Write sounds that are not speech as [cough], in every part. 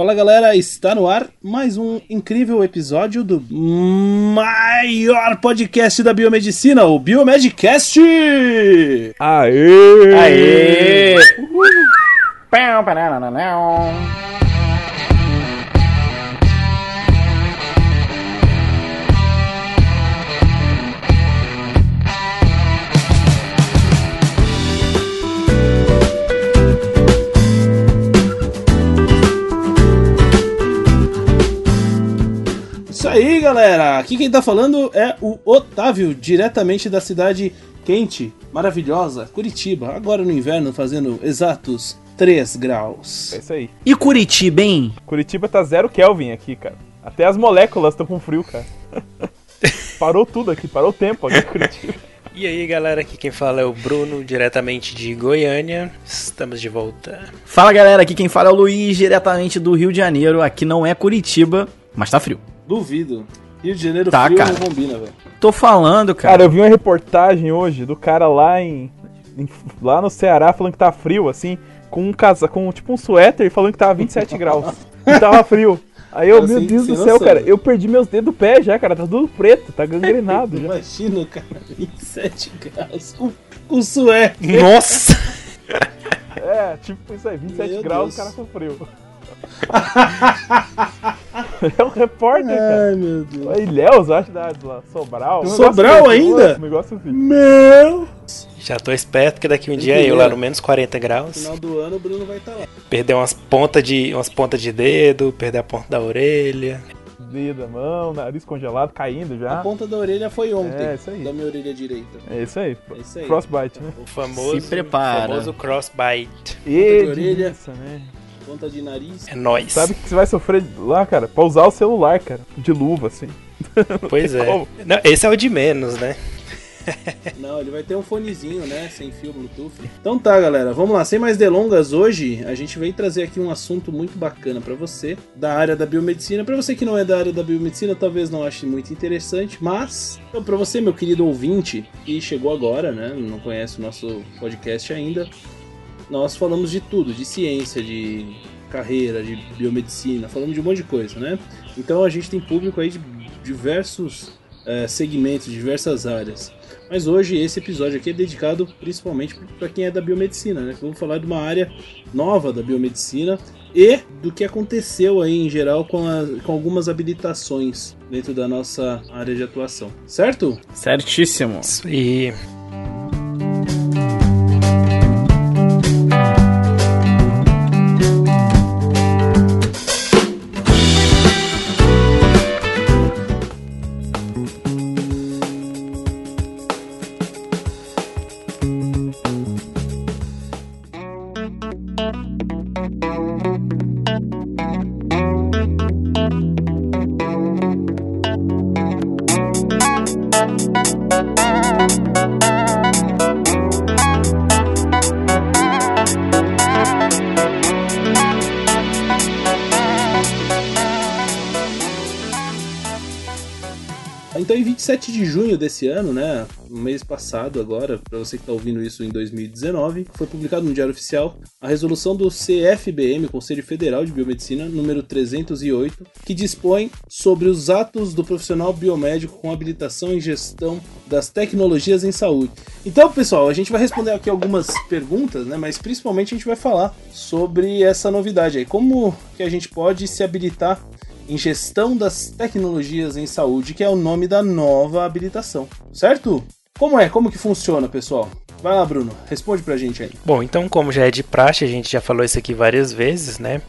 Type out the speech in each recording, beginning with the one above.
Fala galera, está no ar mais um incrível episódio do maior podcast da biomedicina, o Biomedcast! Aê! Aê! Isso aí, galera! Aqui quem tá falando é o Otávio, diretamente da cidade quente, maravilhosa, Curitiba. Agora no inverno, fazendo exatos 3 graus. É isso aí. E Curitiba, hein? Curitiba tá zero Kelvin aqui, cara. Até as moléculas estão com frio, cara. [laughs] parou tudo aqui, parou o tempo aqui em Curitiba. E aí galera, aqui quem fala é o Bruno, diretamente de Goiânia. Estamos de volta. Fala galera, aqui quem fala é o Luiz, diretamente do Rio de Janeiro. Aqui não é Curitiba, mas tá frio. Duvido. Rio de Janeiro Tá, frio cara. não combina, velho. Tô falando, Cara, cara. eu vi uma reportagem hoje do cara lá em, em- lá no Ceará falando que tá frio, assim, com um casa, com tipo um suéter e falando que tava 27 [laughs] graus. E tava frio. Aí eu, Cara, meu Deus do céu, noção, cara, eu perdi meus dedos do pé já, cara, tá tudo preto, tá gangrenado [laughs] já. Imagina, cara, 27 graus com, com suéter. Nossa! É, tipo isso aí, 27 Meu graus, Deus. o cara com frio. [laughs] é um repórter, cara. Ai, meu Deus. Ilhéus, acho, da, lá, Sobral. Um Sobral ainda? Um negócio assim. Meu! Já tô esperto que daqui um dia eu lá no menos 40 graus. Final do ano o Bruno vai estar lá. Perder umas pontas de umas pontas de dedo, perder a ponta da orelha. Dedo, mão, nariz congelado, caindo A já. ponta da orelha foi ontem. É, isso aí. Da minha orelha direita. É isso aí. É isso aí. Frostbite, né? O famoso, Se prepara. famoso crossbite. E orelha. delícia, né? Ponta de nariz. É nóis. Sabe o que você vai sofrer lá, cara? Pra usar o celular, cara. De luva, assim. [laughs] Pois é. Não, esse é o de menos, né? [laughs] Não, ele vai ter um fonezinho, né? Sem fio Bluetooth. Então tá, galera. Vamos lá. Sem mais delongas, hoje a gente veio trazer aqui um assunto muito bacana pra você, da área da biomedicina. Pra você que não é da área da biomedicina, talvez não ache muito interessante, mas então, pra você, meu querido ouvinte, que chegou agora, né? Não conhece o nosso podcast ainda, nós falamos de tudo, de ciência, de carreira, de biomedicina, falamos de um monte de coisa, né? Então a gente tem público aí de diversos eh, segmentos, diversas áreas. Mas hoje esse episódio aqui é dedicado principalmente para quem é da biomedicina, né? Vamos falar de uma área nova da biomedicina e do que aconteceu aí em geral com, a- com algumas habilitações dentro da nossa área de atuação, certo? Certíssimo. Isso 27 de junho desse ano, né, mês passado agora, para você que está ouvindo isso em 2019, foi publicado no Diário Oficial a resolução do CFBM, Conselho Federal de Biomedicina, número 308, que dispõe sobre os atos do profissional biomédico com habilitação em gestão das tecnologias em saúde. Então, pessoal, a gente vai responder aqui algumas perguntas, né, mas principalmente a gente vai falar sobre essa novidade aí, como que a gente pode se habilitar em gestão das tecnologias em saúde, que é o nome da nova habilitação, certo? Como é? Como que funciona, pessoal? Vai lá, Bruno, responde pra gente aí. Bom, então como já é de praxe, a gente já falou isso aqui várias vezes, né?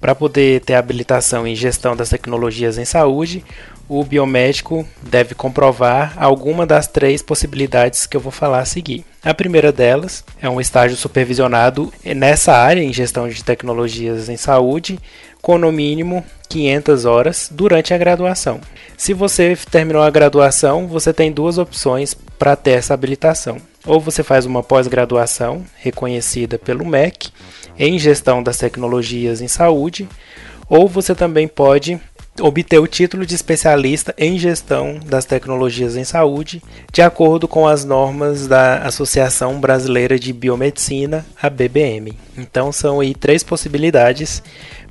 Para poder ter habilitação em gestão das tecnologias em saúde, o biomédico deve comprovar alguma das três possibilidades que eu vou falar a seguir. A primeira delas é um estágio supervisionado nessa área, em gestão de tecnologias em saúde, com no mínimo 500 horas durante a graduação. Se você terminou a graduação, você tem duas opções para ter essa habilitação. Ou você faz uma pós-graduação reconhecida pelo MEC em gestão das tecnologias em saúde, ou você também pode obter o título de especialista em gestão das tecnologias em saúde, de acordo com as normas da Associação Brasileira de Biomedicina, a BBM. Então são aí três possibilidades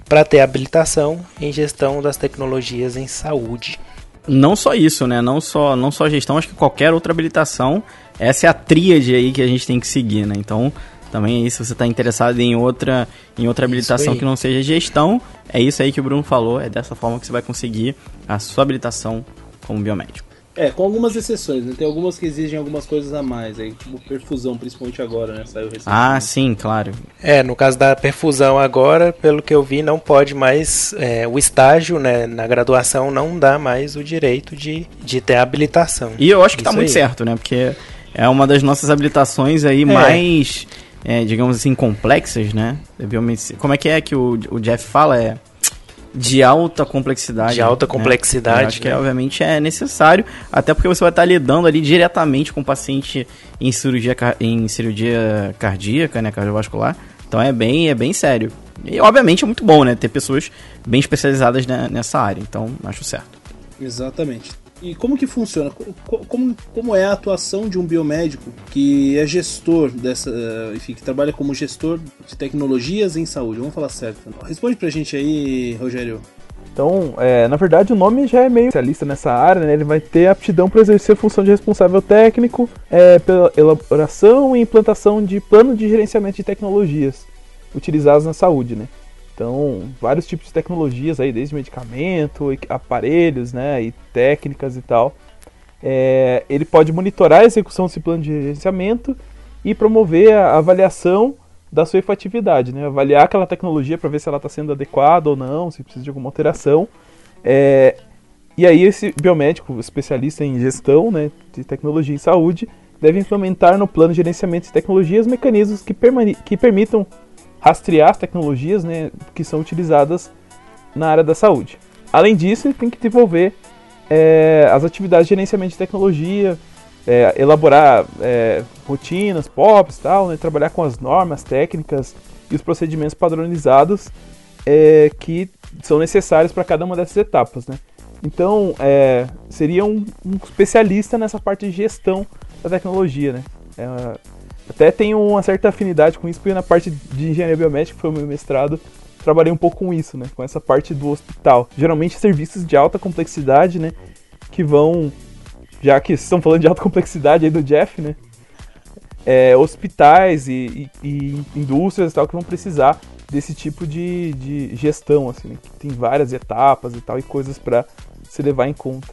para ter habilitação em gestão das tecnologias em saúde. Não só isso, né? Não só, não só gestão, acho que qualquer outra habilitação, essa é a tríade aí que a gente tem que seguir, né? Então, também aí, se você está interessado em outra, em outra habilitação que não seja gestão, é isso aí que o Bruno falou, é dessa forma que você vai conseguir a sua habilitação como biomédico. É, com algumas exceções, né? Tem algumas que exigem algumas coisas a mais, aí, tipo perfusão, principalmente agora, né? Saiu recentemente. Ah, sim, claro. É, no caso da perfusão agora, pelo que eu vi, não pode mais. É, o estágio, né, na graduação não dá mais o direito de, de ter habilitação. E eu acho que tá Isso tá muito aí. certo, né? Porque é uma das nossas habilitações aí é. mais, é, digamos assim, complexas, né? Como é que é que o, o Jeff fala? É de alta complexidade. De alta né? complexidade. acho que, né? obviamente, é necessário, até porque você vai estar lidando ali diretamente com o paciente em cirurgia, em cirurgia cardíaca, né, cardiovascular. Então é bem, é bem sério. E, obviamente, é muito bom, né, ter pessoas bem especializadas nessa área. Então, acho certo. Exatamente. E como que funciona? Como, como é a atuação de um biomédico que é gestor dessa, eh, enfim, que trabalha como gestor de tecnologias em saúde? Vamos falar certo. Responde pra gente aí, Rogério. Então, é, na verdade, o nome já é meio especialista nessa área, né? Ele vai ter aptidão para exercer a função de responsável técnico é, pela elaboração e implantação de plano de gerenciamento de tecnologias utilizadas na saúde, né? Então, vários tipos de tecnologias aí, desde medicamento, aparelhos, né, e técnicas e tal. É, ele pode monitorar a execução desse plano de gerenciamento e promover a avaliação da sua efetividade, né? Avaliar aquela tecnologia para ver se ela está sendo adequada ou não, se precisa de alguma alteração. É, e aí esse biomédico, especialista em gestão né, de tecnologia em saúde, deve implementar no plano de gerenciamento de tecnologias mecanismos que, que permitam rastrear as tecnologias né, que são utilizadas na área da saúde. Além disso, ele tem que desenvolver é, as atividades de gerenciamento de tecnologia, é, elaborar é, rotinas, POPs, tal, né, trabalhar com as normas técnicas e os procedimentos padronizados é, que são necessários para cada uma dessas etapas. Né. Então, é, seria um, um, especialista nessa parte de gestão da tecnologia. Né. Até tenho uma certa afinidade com isso, porque na parte de engenharia biomédica, que foi o meu mestrado, trabalhei um pouco com isso, né? Com essa parte do hospital. Geralmente serviços de alta complexidade, né? Que vão. Já que estão falando de alta [laughs] complexidade aí do Jeff, né? É, hospitais e, e, e, indústrias e tal que vão precisar desse tipo de, de gestão, assim, né? que tem várias etapas e tal, e coisas para se levar em conta.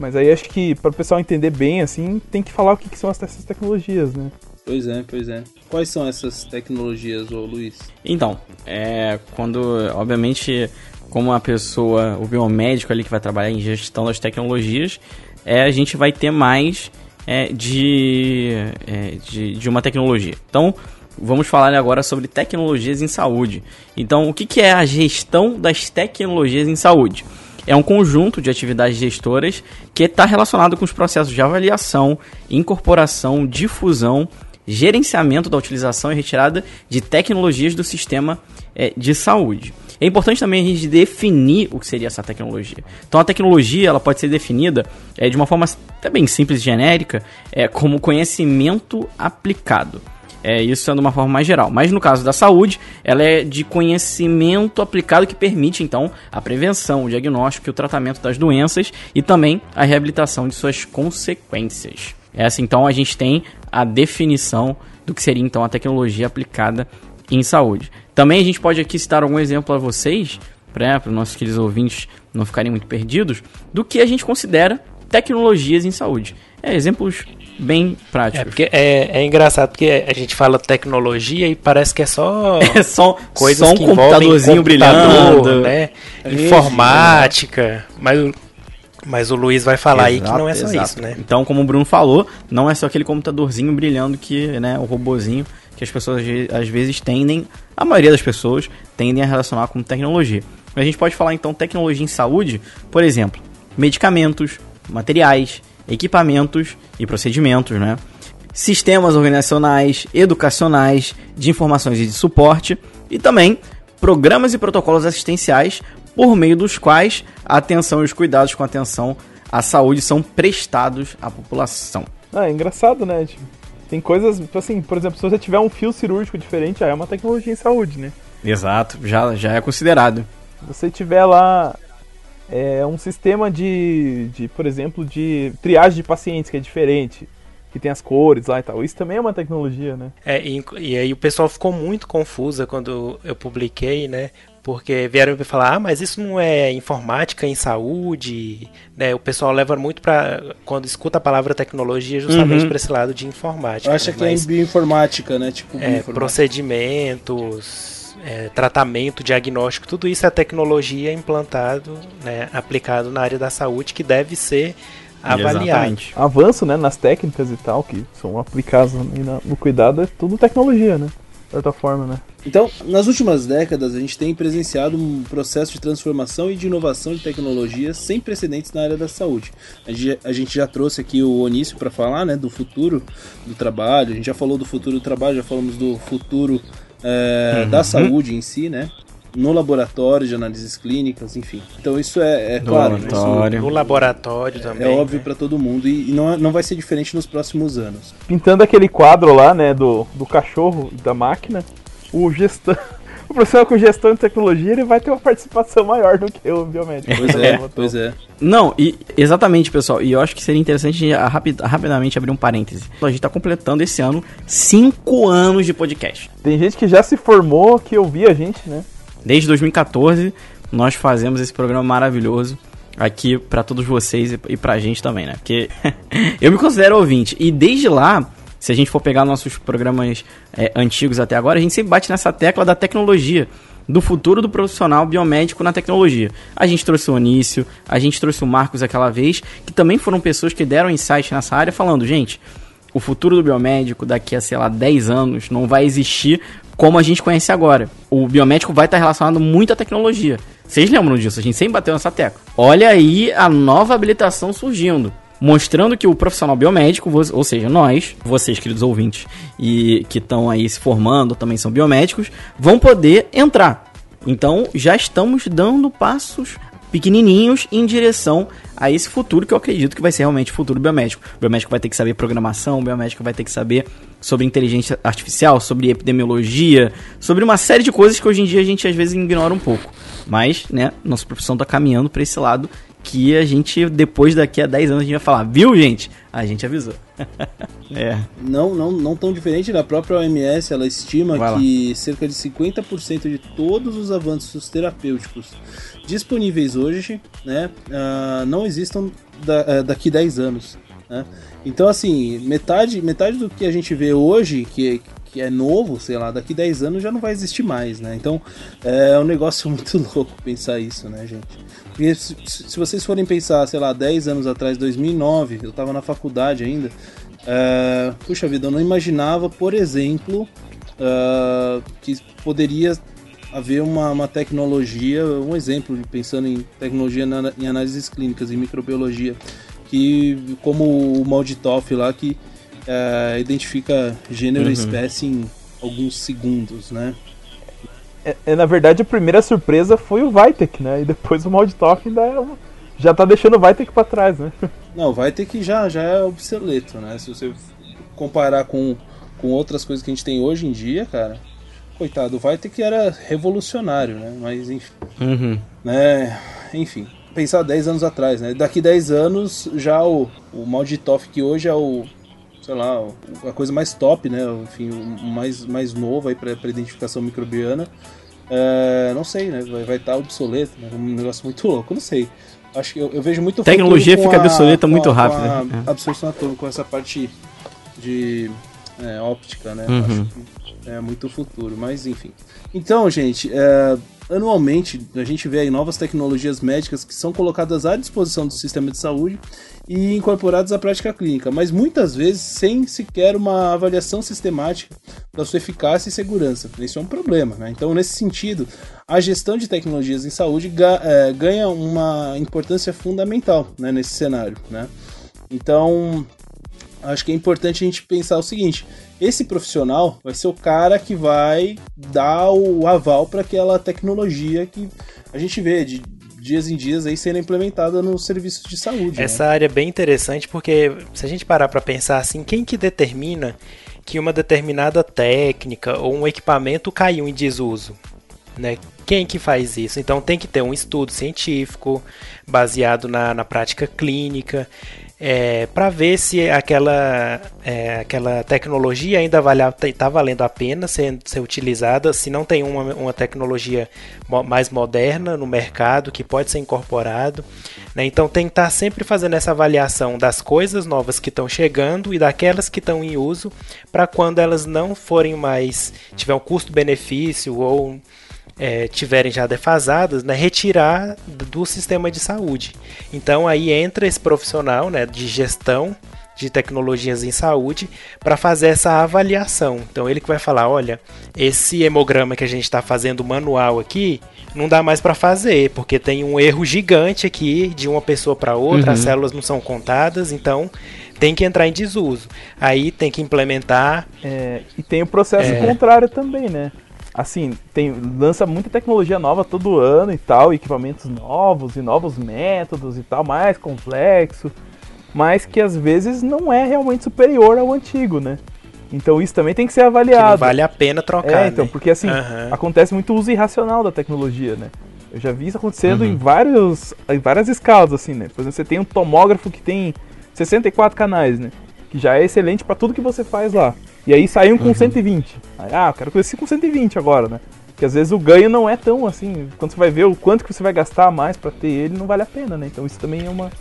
Mas aí acho que para o pessoal entender bem, assim, tem que falar o que, que são essas tecnologias, né? Pois é, pois é. Quais são essas tecnologias, ô Luiz? Então, é quando, obviamente, como a pessoa, o biomédico ali que vai trabalhar em gestão das tecnologias, é, a gente vai ter mais é, de, é, de, de uma tecnologia. Então, vamos falar agora sobre tecnologias em saúde. Então, o que, que é a gestão das tecnologias em saúde? é um conjunto de atividades gestoras que está relacionado com os processos de avaliação, incorporação, difusão gerenciamento da utilização e retirada de tecnologias do sistema é, de saúde. É importante também a gente definir o que seria essa tecnologia. Então a tecnologia ela pode ser definida é, de uma forma até bem simples e genérica, é, como conhecimento aplicado. É, isso sendo uma forma mais geral. Mas no caso da saúde, ela é de conhecimento aplicado que permite, então, a prevenção, o diagnóstico e o tratamento das doenças e também a reabilitação de suas consequências. Essa então a gente tem a definição do que seria então a tecnologia aplicada em saúde. Também a gente pode aqui citar algum exemplo a vocês, para os nossos queridos ouvintes não ficarem muito perdidos, do que a gente considera tecnologias em saúde. É, exemplos bem práticos. É, porque é, é engraçado porque a gente fala tecnologia e parece que é só, [laughs] é só coisas só um que computadorzinho brilhando, né? É Informática, mas mas o Luiz vai falar exato, aí que não é só exato. isso, né? Então, como o Bruno falou, não é só aquele computadorzinho brilhando que, né, o robozinho que as pessoas às vezes tendem, a maioria das pessoas tendem a relacionar com tecnologia. A gente pode falar então tecnologia em saúde, por exemplo, medicamentos, materiais, equipamentos e procedimentos, né? Sistemas organizacionais, educacionais, de informações e de suporte e também programas e protocolos assistenciais por meio dos quais a atenção e os cuidados com atenção à saúde são prestados à população. Ah, é engraçado, né? Tipo, tem coisas, tipo assim, por exemplo, se você tiver um fio cirúrgico diferente, já é uma tecnologia em saúde, né? Exato, já, já é considerado. você tiver lá é, um sistema de, de, por exemplo, de triagem de pacientes que é diferente, que tem as cores lá e tal. Isso também é uma tecnologia, né? É, e, e aí o pessoal ficou muito confusa quando eu publiquei, né? Porque vieram me falar, ah, mas isso não é informática em saúde, né? O pessoal leva muito para quando escuta a palavra tecnologia justamente uhum. para esse lado de informática. Acha né? que é é bioinformática, né? Tipo, é, procedimentos, é, tratamento, diagnóstico, tudo isso é tecnologia implantado, né, aplicado na área da saúde que deve ser avaliado. Exatamente. Avanço, né, nas técnicas e tal que são aplicadas no cuidado é tudo tecnologia, né? Certa forma, né? Então, nas últimas décadas, a gente tem presenciado um processo de transformação e de inovação de tecnologias sem precedentes na área da saúde. A gente, a gente já trouxe aqui o Onício para falar né, do futuro do trabalho, a gente já falou do futuro do trabalho, já falamos do futuro é, uhum. da saúde em si, né? No laboratório de análises clínicas, enfim. Então isso é, é claro, né? laboratório. no laboratório é, também. É óbvio né? para todo mundo e, e, não, não vai ser diferente nos próximos anos. Pintando aquele quadro lá, né, do, do cachorro da máquina, o gestão [laughs] o profissional com gestão de tecnologia ele vai ter uma participação maior do que o biomédico. Pois é, pois é. Não, e exatamente, pessoal. E eu acho que seria interessante rapid, rapidamente abrir um parêntese. A gente está completando esse ano cinco anos de podcast. Tem gente que já se formou, que ouvia a gente, né? Desde 2014, nós fazemos esse programa maravilhoso aqui para todos vocês e pra gente também, né? Porque [laughs] eu me considero ouvinte. E desde lá, se a gente for pegar nossos programas é, antigos até agora, a gente sempre bate nessa tecla da tecnologia. Do futuro do profissional biomédico na tecnologia. A gente trouxe o Onício, a gente trouxe o Marcos aquela vez, que também foram pessoas que deram insight nessa área, falando, gente, o futuro do biomédico daqui a, sei lá, 10 anos não vai existir como a gente conhece agora. O biomédico vai estar relacionado muito à tecnologia. Vocês lembram disso? A gente sempre bateu nessa tecla. Olha aí a nova habilitação surgindo. Mostrando que o profissional biomédico, ou seja, nós, vocês, queridos ouvintes, e que estão aí se formando, também são biomédicos, vão poder entrar. Então já estamos dando passos pequenininhos em direção a esse futuro que eu acredito que vai ser realmente o futuro biomédico. O biomédico vai ter que saber programação, o biomédico vai ter que saber sobre inteligência artificial, sobre epidemiologia, sobre uma série de coisas que hoje em dia a gente às vezes ignora um pouco. Mas, né, nossa profissão está caminhando para esse lado que a gente, depois daqui a 10 anos, a gente vai falar, viu, gente? A gente avisou. [laughs] é. Não, não, não tão diferente da própria OMS, ela estima vai que lá. cerca de 50% de todos os avanços terapêuticos disponíveis hoje, né, uh, não existam da, uh, daqui 10 anos. Né? Então, assim, metade, metade do que a gente vê hoje, que, que é novo, sei lá, daqui 10 anos já não vai existir mais, né? Então, é um negócio [laughs] muito louco pensar isso, né, gente? Porque se, se vocês forem pensar, sei lá, 10 anos atrás, 2009, eu tava na faculdade ainda, uh, puxa vida, eu não imaginava, por exemplo, uh, que poderia haver uma, uma tecnologia, um exemplo, pensando em tecnologia na, em análises clínicas, em microbiologia, que como o Malditoff lá, que é, identifica gênero uhum. e espécie em alguns segundos, né? É, é, na verdade, a primeira surpresa foi o Vitek, né? E depois o Malditoff ainda é já tá deixando o Vitek para trás, né? [laughs] Não, o Vitek já, já é obsoleto, né? Se você comparar com, com outras coisas que a gente tem hoje em dia, cara, coitado, ter que era revolucionário, né? Mas enfim. Uhum. Né? Enfim, pensar 10 anos atrás, né? Daqui 10 anos já o, o Malditoff, que hoje é o, sei lá, a coisa mais top, né? Enfim, o mais, mais novo aí para identificação microbiana. É, não sei, né? Vai estar tá obsoleto, né? Um negócio muito louco, não sei. Acho que eu, eu vejo muito Tecnologia fica a, obsoleta muito rápido. Com a né? absorção atômica, com essa parte de é, óptica, né? Uhum. Acho que é muito futuro, mas enfim. Então, gente, é, anualmente a gente vê aí novas tecnologias médicas que são colocadas à disposição do sistema de saúde e incorporadas à prática clínica, mas muitas vezes sem sequer uma avaliação sistemática da sua eficácia e segurança. Isso é um problema, né? Então, nesse sentido, a gestão de tecnologias em saúde é, ganha uma importância fundamental né, nesse cenário, né? Então, acho que é importante a gente pensar o seguinte: esse profissional vai ser o cara que vai dar o aval para aquela tecnologia que a gente vê de dias em dias aí sendo implementada nos serviços de saúde. Né? Essa né? área é bem interessante porque se a gente parar para pensar assim, quem que determina que uma determinada técnica ou um equipamento caiu em desuso? né? Quem que faz isso? Então tem que ter um estudo científico baseado na, na prática clínica é, para ver se aquela, é, aquela tecnologia ainda está valendo a pena ser, ser utilizada, se não tem uma, uma tecnologia mais moderna no mercado que pode ser incorporado. Né? Então tem que estar tá sempre fazendo essa avaliação das coisas novas que estão chegando e daquelas que estão em uso, para quando elas não forem mais, tiver um custo-benefício ou é, tiverem já defasadas, né, retirar do sistema de saúde. Então aí entra esse profissional né, de gestão de tecnologias em saúde para fazer essa avaliação. Então ele que vai falar, olha, esse hemograma que a gente está fazendo manual aqui não dá mais para fazer porque tem um erro gigante aqui de uma pessoa para outra, uhum. as células não são contadas, então tem que entrar em desuso. Aí tem que implementar. É, e tem o processo é... contrário também, né? Assim, tem, lança muita tecnologia nova todo ano e tal, equipamentos novos e novos métodos e tal, mais complexo, mas que às vezes não é realmente superior ao antigo, né? Então isso também tem que ser avaliado. Que vale a pena trocar, é, então, né? porque assim, uhum. acontece muito uso irracional da tecnologia, né? Eu já vi isso acontecendo uhum. em, vários, em várias escalas, assim, né? Por exemplo, você tem um tomógrafo que tem 64 canais, né? Que já é excelente para tudo que você faz lá. E aí saíam com uhum. 120. Aí, ah, eu quero conhecer com 120 agora, né? Porque às vezes o ganho não é tão assim. Quando você vai ver o quanto que você vai gastar mais para ter ele, não vale a pena, né? Então isso também é uma.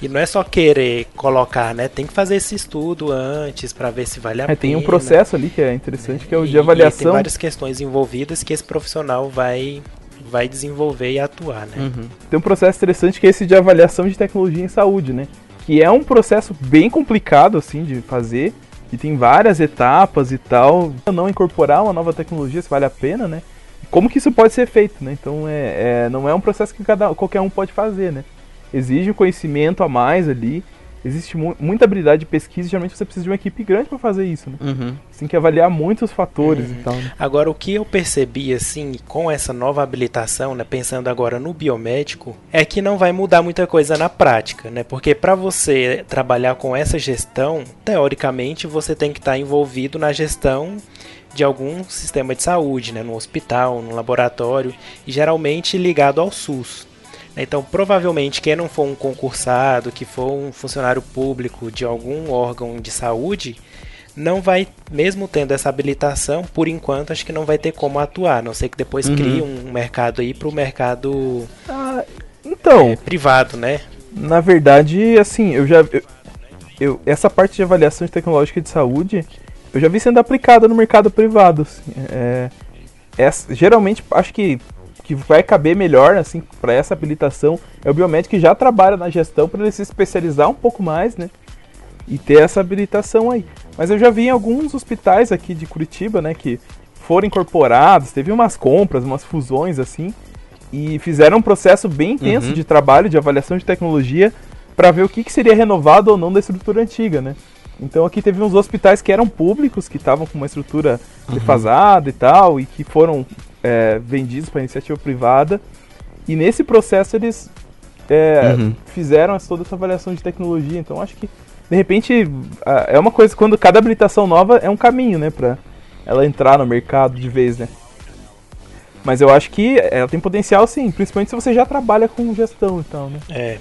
E não é só querer colocar, né? Tem que fazer esse estudo antes para ver se vale a é, pena. Tem um processo ali que é interessante, que é o de avaliação. E tem várias questões envolvidas que esse profissional vai vai desenvolver e atuar, né? Uhum. Tem um processo interessante que é esse de avaliação de tecnologia em saúde, né? Que é um processo bem complicado, assim, de fazer e tem várias etapas e tal. Não incorporar uma nova tecnologia, se vale a pena, né? Como que isso pode ser feito, né? Então é, é não é um processo que cada, qualquer um pode fazer, né? Exige um conhecimento a mais ali existe mu muita habilidade de pesquisa e geralmente você precisa de uma equipe grande para fazer isso, né? Uhum. Você tem que avaliar muitos fatores uhum. e tal. Né? Agora, o que eu percebi, assim, com essa nova habilitação, né, pensando agora no biomédico, é que não vai mudar muita coisa na prática, né? Porque para você trabalhar com essa gestão, teoricamente, você tem que estar tá envolvido na gestão de algum sistema de saúde, né, no hospital, no laboratório, e geralmente ligado ao SUS. Então, provavelmente, quem não for um concursado, que for um funcionário público de algum órgão de saúde, não vai, mesmo tendo essa habilitação, por enquanto, acho que não vai ter como atuar, a não sei que depois uhum. crie um mercado aí para o mercado ah, então, é, privado, né? Na verdade, assim, eu já. Eu, eu, essa parte de avaliação de tecnológica de saúde, eu já vi sendo aplicada no mercado privado. Assim, é, é, geralmente, acho que que vai caber melhor assim para essa habilitação é o biomédico que já trabalha na gestão para ele se especializar um pouco mais, né? E ter essa habilitação aí. Mas eu já vi em alguns hospitais aqui de Curitiba, né, que foram incorporados, teve umas compras, umas fusões assim, e fizeram um processo bem intenso uhum. de trabalho, de avaliação de tecnologia, para ver o que, que seria renovado ou não da estrutura antiga, né? Então aqui teve uns hospitais que eram públicos, que estavam com uma estrutura uhum. defasada e tal, e que foram é, vendidos para iniciativa privada. E nesse processo eles é, uhum. fizeram toda essa avaliação de tecnologia. Então acho que, de repente, é uma coisa, quando cada habilitação nova é um caminho, né, para ela entrar no mercado de vez, né. Mas eu acho que ela tem potencial sim, principalmente se você já trabalha com gestão então, né. É.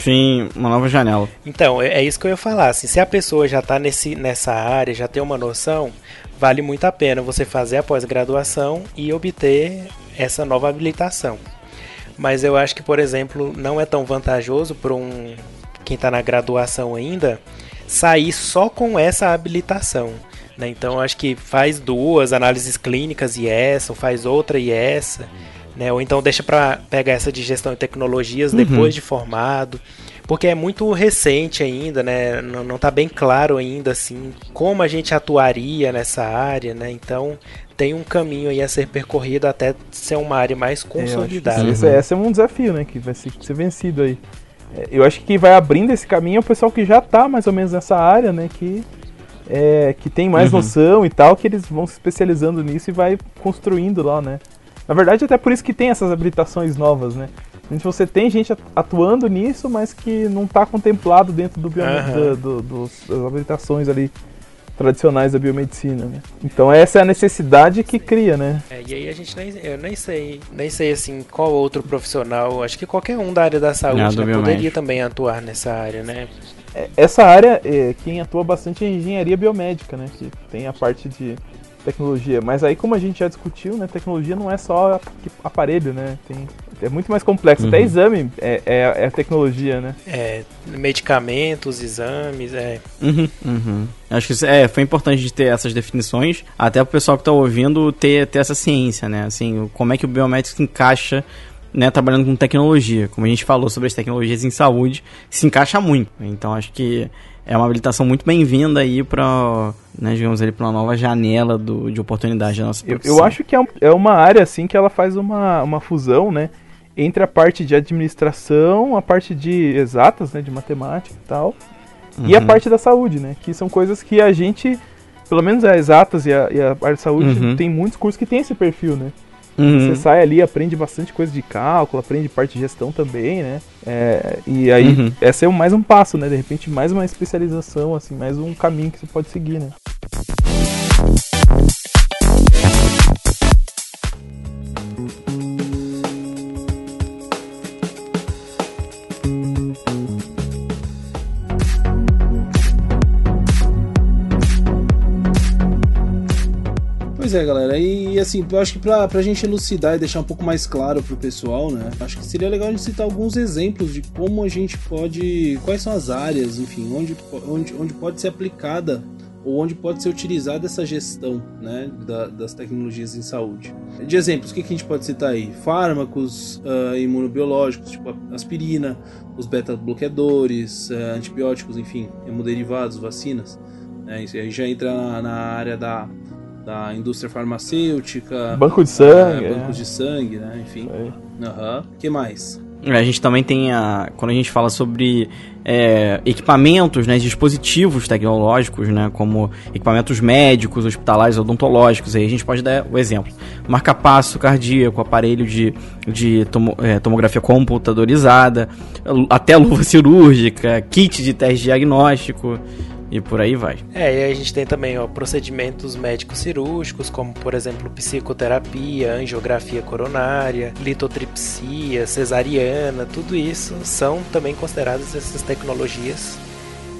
Sim, uma nova janela. Então, é, é isso que eu ia falar. Assim, se a pessoa já está nessa área, já tem uma noção, vale muito a pena você fazer a pós-graduação e obter essa nova habilitação. Mas eu acho que, por exemplo, não é tão vantajoso para um quem está na graduação ainda sair só com essa habilitação. Né? Então, acho que faz duas análises clínicas e essa, ou faz outra e essa. Né? Ou então deixa para pegar essa de gestão de tecnologias uhum. depois de formado porque é muito recente ainda, né? Não, não tá bem claro ainda assim como a gente atuaria nessa área, né? Então tem um caminho aí a ser percorrido até ser uma área mais é, consolidada. É, esse, esse, é um desafio, né? Que vai ser, ser vencido aí. É, eu acho que quem vai abrindo esse caminho é o pessoal que já está mais ou menos nessa área, né? Que, é, que tem mais uhum. noção e tal, que eles vão se especializando nisso e vai construindo lá, né? Na verdade, até por isso que tem essas habilitações novas, né? você tem gente atuando nisso, mas que não está contemplado dentro do, uhum. do, do, dos, das habilitações ali tradicionais da biomedicina, né? Então essa é a necessidade que cria, né? É, e aí a gente nem, eu nem sei, nem sei assim qual outro profissional, acho que qualquer um da área da saúde né, poderia também atuar nessa área, né? É, Essa área, é, quem atua bastante é a engenharia biomédica, né? Que tem a parte de tecnologia. Mas aí, como a gente já discutiu, né? Tecnologia não é só ap- aparelho, né? Tem, é muito mais complexo. Até Uhum. exame é, é, é tecnologia, né? É, medicamentos, exames, é. Uhum, uhum. Acho que isso- é, foi importante de ter essas definições, até pro pessoal que tá ouvindo ter, ter essa ciência, né? Assim, como é que o biomédico se encaixa, né, trabalhando com tecnologia. Como a gente falou sobre as tecnologias em saúde, se encaixa muito. Então acho que é uma habilitação muito bem-vinda aí para, né, digamos ali, para uma nova janela do, de oportunidade da nossa Eu, profissão. eu acho que é, um- é uma área, assim, que ela faz uma, uma fusão, né? Entre a parte de administração, a parte de exatas, né? De matemática e tal. E a Uhum. parte da saúde, né? Que são coisas que a gente, pelo menos as exatas e a, e a parte de saúde, Uhum. tem muitos cursos que tem esse perfil, né? Uhum. Você sai ali, aprende bastante coisa de cálculo, aprende parte de gestão também, né? É, e aí, Uhum. essa é mais um passo, né? De repente, mais uma especialização, assim, mais um caminho que você pode seguir, né? Pois é, galera, e assim, eu acho que pra, pra gente elucidar e deixar um pouco mais claro pro pessoal, né? Acho que seria legal a gente citar alguns exemplos de como a gente pode. quais são as áreas, enfim, onde, onde, onde pode ser aplicada ou onde pode ser utilizada essa gestão né, da- das tecnologias em saúde. De exemplos, o que, que a gente pode citar aí? Fármacos ah, imunobiológicos, tipo aspirina, os beta-bloqueadores, ah, antibióticos, enfim, hemoderivados, vacinas. né? Isso aí já entra na, na área da, da indústria farmacêutica, Banco de sangue. é, é. bancos de sangue, né? Enfim. Aham. que mais? É, A gente também tem a. Quando a gente fala sobre é, equipamentos, né, dispositivos tecnológicos, né, como equipamentos médicos, hospitalares, odontológicos, aí a gente pode dar o exemplo. Marca-passo cardíaco, aparelho de, de tomo- é, tomografia computadorizada, até luva cirúrgica, kit de teste diagnóstico e por aí vai. É, e aí a gente tem também ó, procedimentos médicos cirúrgicos, como por exemplo psicoterapia, angiografia coronária, litotripsia, cesariana, tudo isso são também consideradas essas tecnologias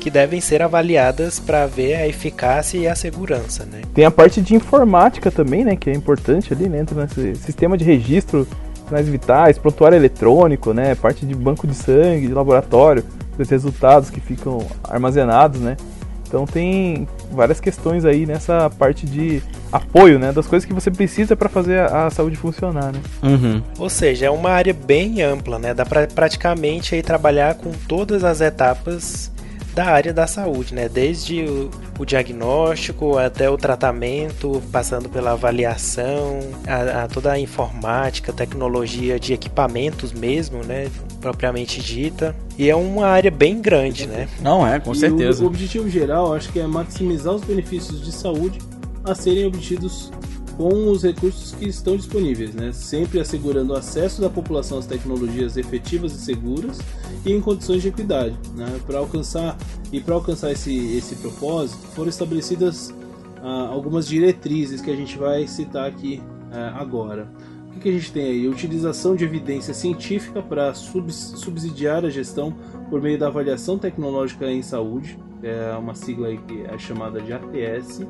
que devem ser avaliadas para ver a eficácia e a segurança, né? Tem a parte de informática também, né? Que é importante ali, né? Entra nesse sistema de registro sinais vitais, prontuário eletrônico, né? Parte de banco de sangue, de laboratório, dos resultados que ficam armazenados, né? Então tem várias questões aí nessa parte de apoio, né? Das coisas que você precisa para fazer a, a saúde funcionar, né? Uhum. Ou seja, é uma área bem ampla, né? Dá para praticamente aí trabalhar com todas as etapas da área da saúde, né? Desde o, o diagnóstico até o tratamento, passando pela avaliação, a, a toda a informática, tecnologia de equipamentos mesmo, né? Propriamente dita. E é uma área bem grande, né? Não é, com E certeza. O, o objetivo geral, acho que é maximizar os benefícios de saúde a serem obtidos com os recursos que estão disponíveis, né? Sempre assegurando o acesso da população às tecnologias efetivas e seguras e em condições de equidade, né? Para alcançar e para alcançar esse esse propósito, foram estabelecidas ah, algumas diretrizes que a gente vai citar aqui ah, agora. O que, que a gente tem aí? Utilização de evidência científica para subs- subsidiar a gestão por meio da avaliação tecnológica em saúde, é uma sigla aí que é chamada de ATS,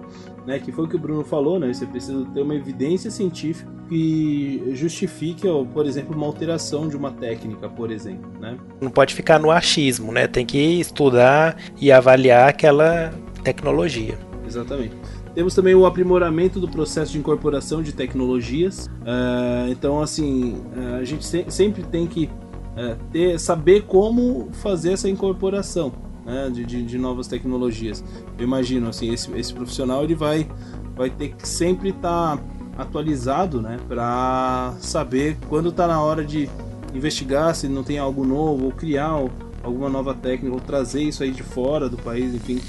né, que foi o que o Bruno falou, né, você precisa ter uma evidência científica que justifique, por exemplo, uma alteração de uma técnica, por exemplo, né? Não pode ficar no achismo, né? Tem que estudar e avaliar aquela tecnologia. Exatamente. Temos também o aprimoramento do processo de incorporação de tecnologias. É, então, assim, é, a gente se- sempre tem que é, ter, saber como fazer essa incorporação né, de, de- de novas tecnologias. Eu imagino, assim, esse, esse profissional ele vai, vai ter que sempre estar atualizado, né, para saber quando está na hora de investigar se não tem algo novo ou criar alguma nova técnica ou trazer isso aí de fora do país, enfim.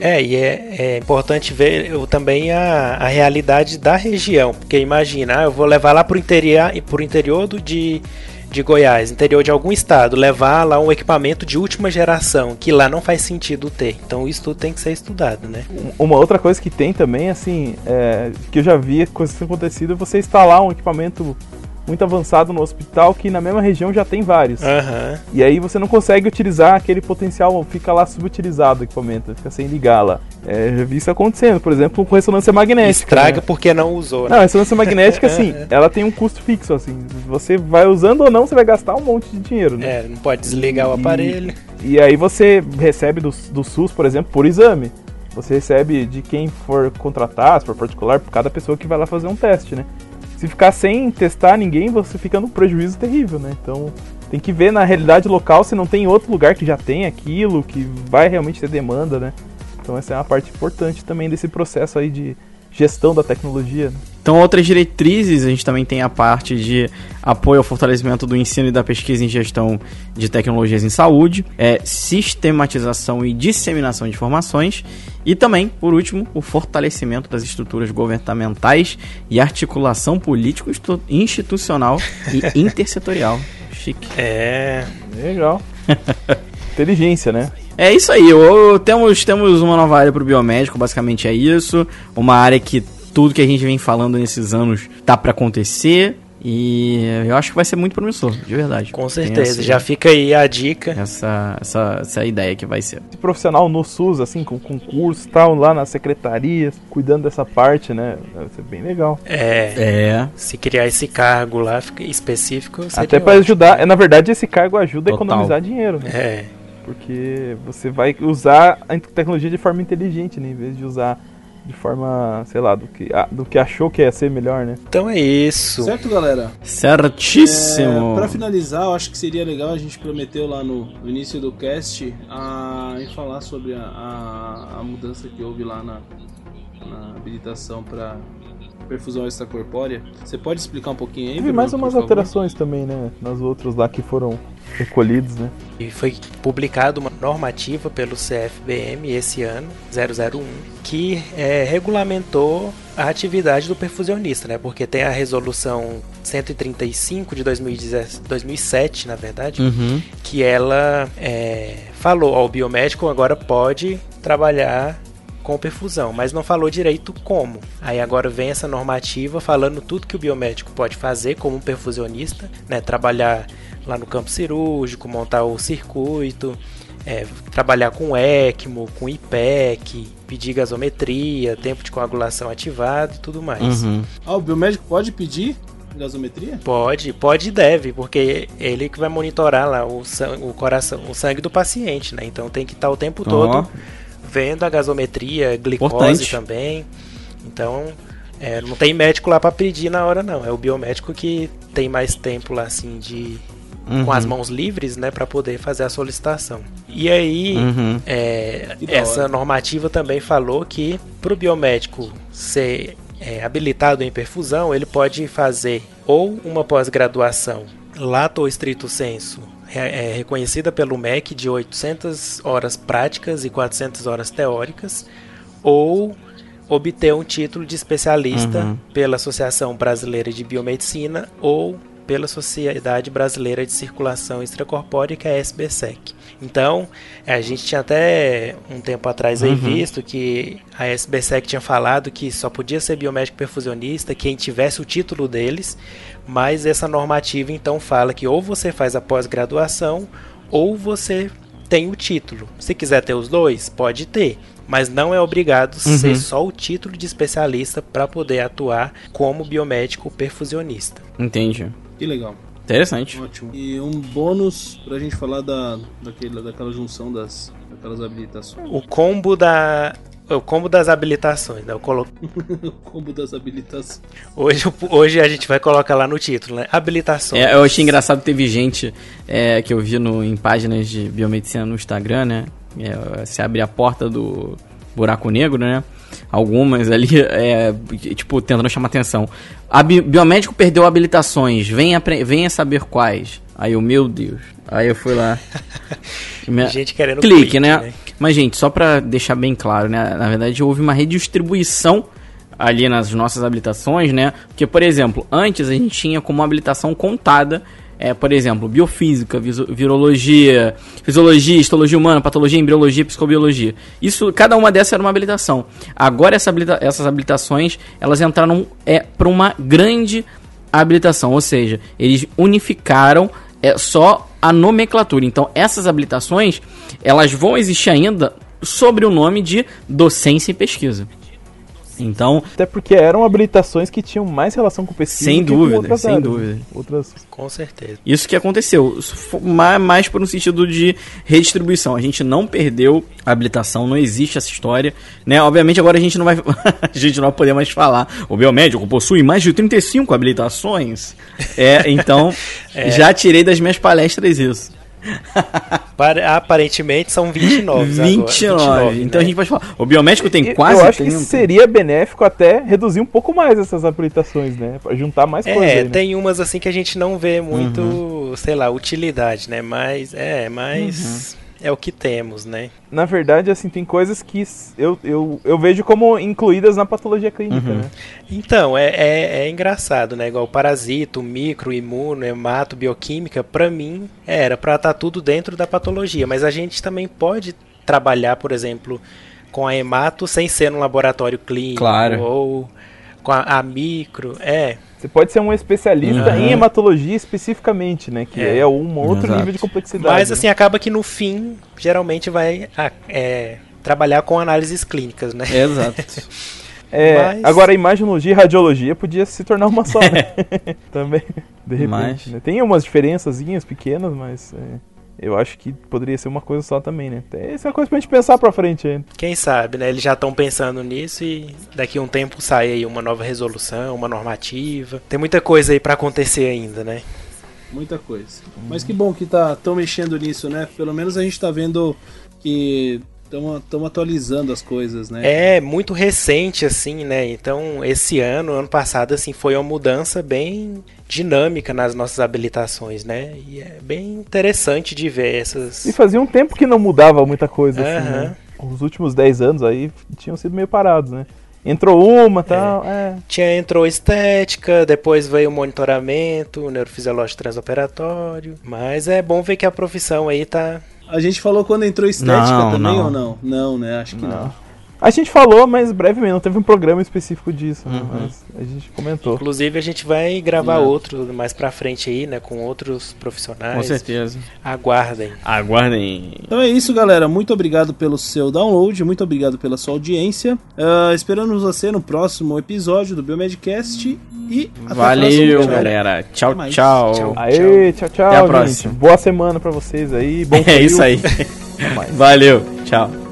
É, é e é, é, importante ver eu, também a, a realidade da região, porque imagina, ah, eu vou levar lá pro interior, pro interior do, de, de Goiás, interior de algum estado, levar lá um equipamento de última geração, que lá não faz sentido ter. Então isso tudo tem que ser estudado, né? Uma outra coisa que tem também, assim, é, que eu já vi coisas que acontecido, é você instalar um equipamento muito avançado no hospital que na mesma região já tem vários. Uhum. E aí você não consegue utilizar aquele potencial, fica lá subutilizado o equipamento, fica sem ligar lá. É, já vi isso acontecendo, por exemplo, com ressonância magnética. Estraga né? porque não usou, né? Não, ressonância magnética, [laughs] assim, ela tem um custo fixo, assim. Você vai usando ou não, você vai gastar um monte de dinheiro, né? É, não pode desligar o aparelho. E, e aí você recebe do, do SUS, por exemplo, por exame. Você recebe de quem for contratar, se for particular, por cada pessoa que vai lá fazer um teste, né? Se ficar sem testar ninguém, você fica num prejuízo terrível, né? Então tem que ver na realidade local se não tem outro lugar que já tem aquilo, que vai realmente ter demanda, né? Então essa é uma parte importante também desse processo aí de gestão da tecnologia. Né? Então, outras diretrizes, a gente também tem a parte de apoio ao fortalecimento do ensino e da pesquisa em gestão de tecnologias em saúde, é, sistematização e disseminação de informações, e também, por último, o fortalecimento das estruturas governamentais e articulação político-institucional e [laughs] intersetorial. Chique. É. Legal. [laughs] Inteligência, né? É isso aí. Eu, temos, temos uma nova área para o biomédico, basicamente é isso. Uma área que tudo que a gente vem falando nesses anos tá para acontecer. E eu acho que vai ser muito promissor, de verdade. Com certeza, essa, já fica aí a dica. Essa, essa, essa ideia que vai ser. Esse profissional no SUS, assim, com concurso tal, lá nas secretarias, cuidando dessa parte, né? Vai ser bem legal. É. É. Se criar esse cargo lá específico. Até para ajudar. É, na verdade, esse cargo ajuda Total. a economizar dinheiro, né? É. Porque você vai usar a tecnologia de forma inteligente, né? Em vez de usar de forma, sei lá, do que, do que achou que ia ser melhor, né? Então é isso. Certo, galera? Certíssimo. É, para finalizar, eu acho que seria legal, a gente prometeu lá no, no início do cast a, em falar sobre a, a, a mudança que houve lá na, na habilitação para perfusão extracorpórea. Você pode explicar um pouquinho aí? Teve mais umas alterações também, né? Nas outras lá que foram recolhidos, né? E foi publicada uma normativa pelo CFBM esse ano, 001, que é, regulamentou a atividade do perfusionista, né? Porque tem a resolução 135 de 2007, na verdade, uhum. que ela é, falou, ó, o biomédico agora pode trabalhar com perfusão, mas não falou direito como. Aí agora vem essa normativa falando tudo que o biomédico pode fazer como um perfusionista, né? Trabalhar lá no campo cirúrgico, montar o circuito, é, trabalhar com ECMO, com IPEC, pedir gasometria, tempo de coagulação ativado e tudo mais. Uhum. Ah, o biomédico pode pedir gasometria? Pode, pode e deve, porque ele que vai monitorar lá o, sangue, o coração, o sangue do paciente, né? Então tem que estar o tempo todo vendo a gasometria, glicose Importante. também. Então, é, não tem médico lá para pedir na hora não, é o biomédico que tem mais tempo lá assim de uhum. com as mãos livres, né, para poder fazer a solicitação. E aí, uhum. é, essa normativa também falou que para o biomédico ser é, habilitado em perfusão, ele pode fazer ou uma pós-graduação lato ou estrito senso é, reconhecida pelo MEC de 800 horas práticas e 400 horas teóricas, ou obter um título de especialista uhum. pela Associação Brasileira de Biomedicina ou pela Sociedade Brasileira de Circulação Extracorpórea, que é a SBSEC. Então, a gente tinha até um tempo atrás aí uhum. visto que a SBSEC tinha falado que só podia ser biomédico perfusionista quem tivesse o título deles, mas essa normativa então fala que ou você faz a pós-graduação ou você tem o título. Se quiser ter os dois, pode ter, mas não é obrigado uhum. ser só o título de especialista para poder atuar como biomédico perfusionista. Entendi. Que legal. Interessante. Ótimo. E um bônus pra gente falar da, daquele, daquela junção das daquelas habilitações. O combo da. O combo das habilitações, né? Eu colo... [laughs] o combo das habilitações. Hoje, hoje a gente vai colocar lá no título, né? Habilitações. É, eu achei engraçado, teve gente é, que eu vi no, em páginas de biomedicina no Instagram, né? É, se abrir a porta do buraco negro, né? algumas ali, é, tipo, tentando chamar atenção. A bi biomédico perdeu habilitações, venha, venha saber quais. Aí eu, meu Deus. Aí eu fui lá. [laughs] Minha... Gente querendo clique, clique né? né? Mas, gente, só pra deixar bem claro, né? Na verdade, houve uma redistribuição ali nas nossas habilitações, né? Porque, por exemplo, antes a gente tinha como habilitação contada é, por exemplo, biofísica, virologia, fisiologia, histologia humana, patologia, embriologia, psicobiologia. Isso, cada uma dessas era uma habilitação. Agora essa habilita essas habilitações, elas entraram é, para uma grande habilitação, ou seja, eles unificaram é, só a nomenclatura. Então, essas habilitações, elas vão existir ainda sobre o nome de docência e pesquisa. Então, até porque eram habilitações que tinham mais relação com pesquisa sem dúvida, sem áreas, dúvida. Outras com certeza. Isso que aconteceu, mais por um sentido de redistribuição. A gente não perdeu a habilitação, não existe essa história, né? Obviamente agora a gente não vai [laughs] a gente não vai poder mais falar. O biomédico possui mais de 35 habilitações. É, então [laughs] é. já tirei das minhas palestras isso. Aparentemente são 29. 29. Agora, 29 então né? a gente pode falar. O biomédico tem quase. Eu acho 30. que seria benéfico até reduzir um pouco mais essas habilitações, né? Pra juntar mais é, coisas. É, tem umas assim que a gente não vê muito, uhum. sei lá, utilidade, né? Mas é, mas. Uhum é o que temos, né? Na verdade, assim, tem coisas que eu, eu, eu vejo como incluídas na patologia clínica, uhum. né? Então, é, é, é, engraçado, né? Igual parasito, micro, imuno, hemato, bioquímica, para mim, era para estar tá tudo dentro da patologia, mas a gente também pode trabalhar, por exemplo, com a hemato sem ser no laboratório clínico claro. ou com a, a micro, é. Você pode ser um especialista uhum. em hematologia especificamente, né? Que é, é um outro Exato. nível de complexidade. Mas assim, acaba que no fim, geralmente vai é, trabalhar com análises clínicas, né? Exato. [laughs] É, Mas... Agora, imaginologia e radiologia podia se tornar uma só, né? [laughs] Também, de repente. Mas... Né? Tem umas diferenças pequenas, mas... É eu acho que poderia ser uma coisa só também, né? Essa é uma coisa pra gente pensar pra frente ainda. Quem sabe, né? Eles já estão pensando nisso e daqui a um tempo sai aí uma nova resolução, uma normativa. Tem muita coisa aí para acontecer ainda, né? Muita coisa. Mas que bom que tá tão mexendo nisso, né? Pelo menos a gente tá vendo que estamos atualizando as coisas, né? É muito recente assim, né? Então esse ano, ano passado, assim, foi uma mudança bem dinâmica nas nossas habilitações, né? E é bem interessante de ver essas. E fazia um tempo que não mudava muita coisa, uhum. assim, né? Os últimos 10 anos aí tinham sido meio parados, né? Entrou uma tal. É. É. Tinha, entrou estética, depois veio o monitoramento, neurofisiológico transoperatório. Mas é bom ver que a profissão aí tá, a gente falou quando entrou estética não, também não. ou não? Não, né? Acho que não. não. A gente falou, mas brevemente, não teve um programa específico disso, né? uhum. né? mas a gente comentou. Inclusive, a gente vai gravar uhum. outro mais pra frente aí, né? Com outros profissionais. Com certeza. Aguardem. Aguardem. Então é isso, galera. Muito obrigado pelo seu download, muito obrigado pela sua audiência. Uh, esperamos você no próximo episódio do Biomedcast e até Valeu, galera. Tchau, tchau. tchau. Aê, tchau, tchau. Até a gente. próxima. Boa semana pra vocês aí. Bom [laughs] É isso aí. Valeu. Tchau.